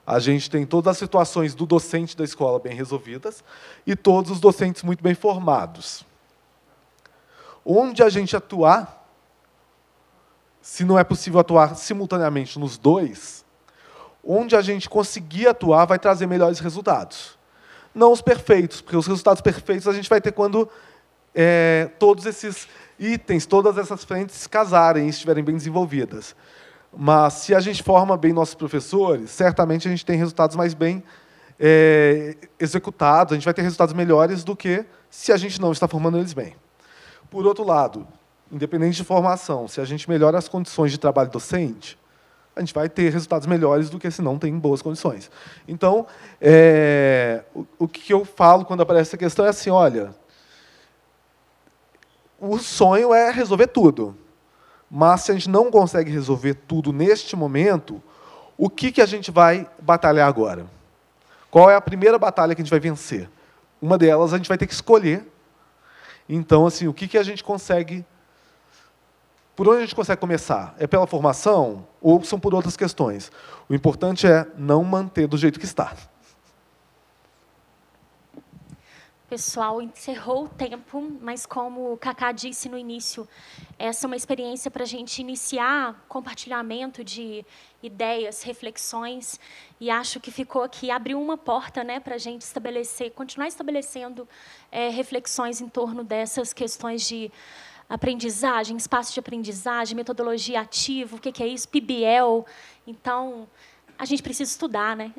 S3: A gente tem todas as situações do docente da escola bem resolvidas e todos os docentes muito bem formados onde a gente atuar, se não é possível atuar simultaneamente nos dois, onde a gente conseguir atuar vai trazer melhores resultados. Não os perfeitos, porque os resultados perfeitos a gente vai ter quando é, todos esses itens, todas essas frentes casarem e estiverem bem desenvolvidas. Mas se a gente forma bem nossos professores, certamente a gente tem resultados mais bem é, executados, a gente vai ter resultados melhores do que se a gente não está formando eles bem. Por outro lado, independente de formação, se a gente melhora as condições de trabalho docente, a gente vai ter resultados melhores do que se não tem boas condições. Então, é, o, o, que eu falo quando aparece essa questão é assim, olha, o sonho é resolver tudo. Mas se a gente não consegue resolver tudo neste momento, o que, que a gente vai batalhar agora? Qual é a primeira batalha que a gente vai vencer? Uma delas a gente vai ter que escolher então, assim, o que, que a gente consegue. Por onde a gente consegue começar? É pela formação ou são por outras questões? O importante é não manter do jeito que está.
S2: Pessoal, encerrou o tempo, mas como o Cacá disse no início, essa é uma experiência para a gente iniciar compartilhamento de ideias, reflexões, e acho que ficou aqui, abriu uma porta né, para a gente estabelecer, continuar estabelecendo é, reflexões em torno dessas questões de aprendizagem, espaço de aprendizagem, metodologia ativa, o que é isso, PBL. Então, a gente precisa estudar, né?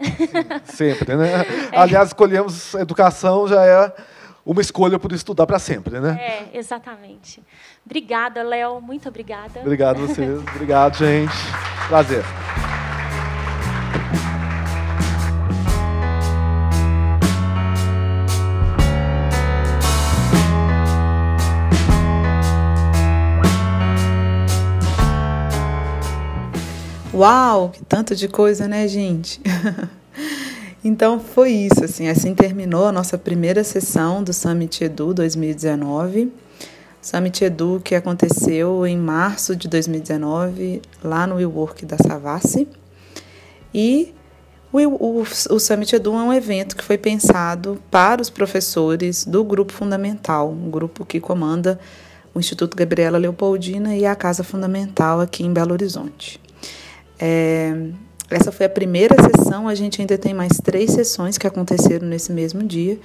S3: Sempre, né? É. Aliás, escolhemos educação já é uma escolha por estudar para sempre, né?
S2: É, exatamente. Obrigada, Léo. Muito obrigada.
S3: Obrigado a vocês. Obrigado, gente. Prazer.
S1: Uau, que tanto de coisa, né, gente? então foi isso, assim, assim terminou a nossa primeira sessão do Summit Edu 2019. Summit Edu que aconteceu em março de 2019, lá no WeWork da Savassi. E o, o, o Summit Edu é um evento que foi pensado para os professores do Grupo Fundamental, um grupo que comanda o Instituto Gabriela Leopoldina e a Casa Fundamental aqui em Belo Horizonte. É, essa foi a primeira sessão, a gente ainda tem mais três sessões que aconteceram nesse mesmo dia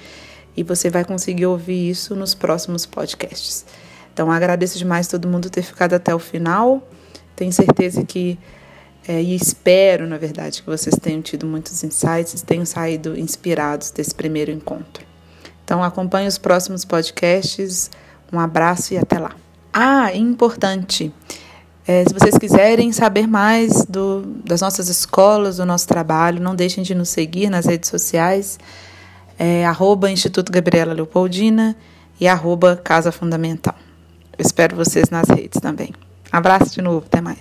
S1: e você vai conseguir ouvir isso nos próximos podcasts. Então, agradeço demais todo mundo ter ficado até o final. Tenho certeza que, é, e espero, na verdade, que vocês tenham tido muitos insights, tenham saído inspirados desse primeiro encontro. Então, acompanhe os próximos podcasts. Um abraço e até lá. Ah, importante. É, se vocês quiserem saber mais do, das nossas escolas, do nosso trabalho, não deixem de nos seguir nas redes sociais, é, Instituto Gabriela Leopoldina e arroba Casa Fundamental. Eu espero vocês nas redes também. Abraço de novo, até mais.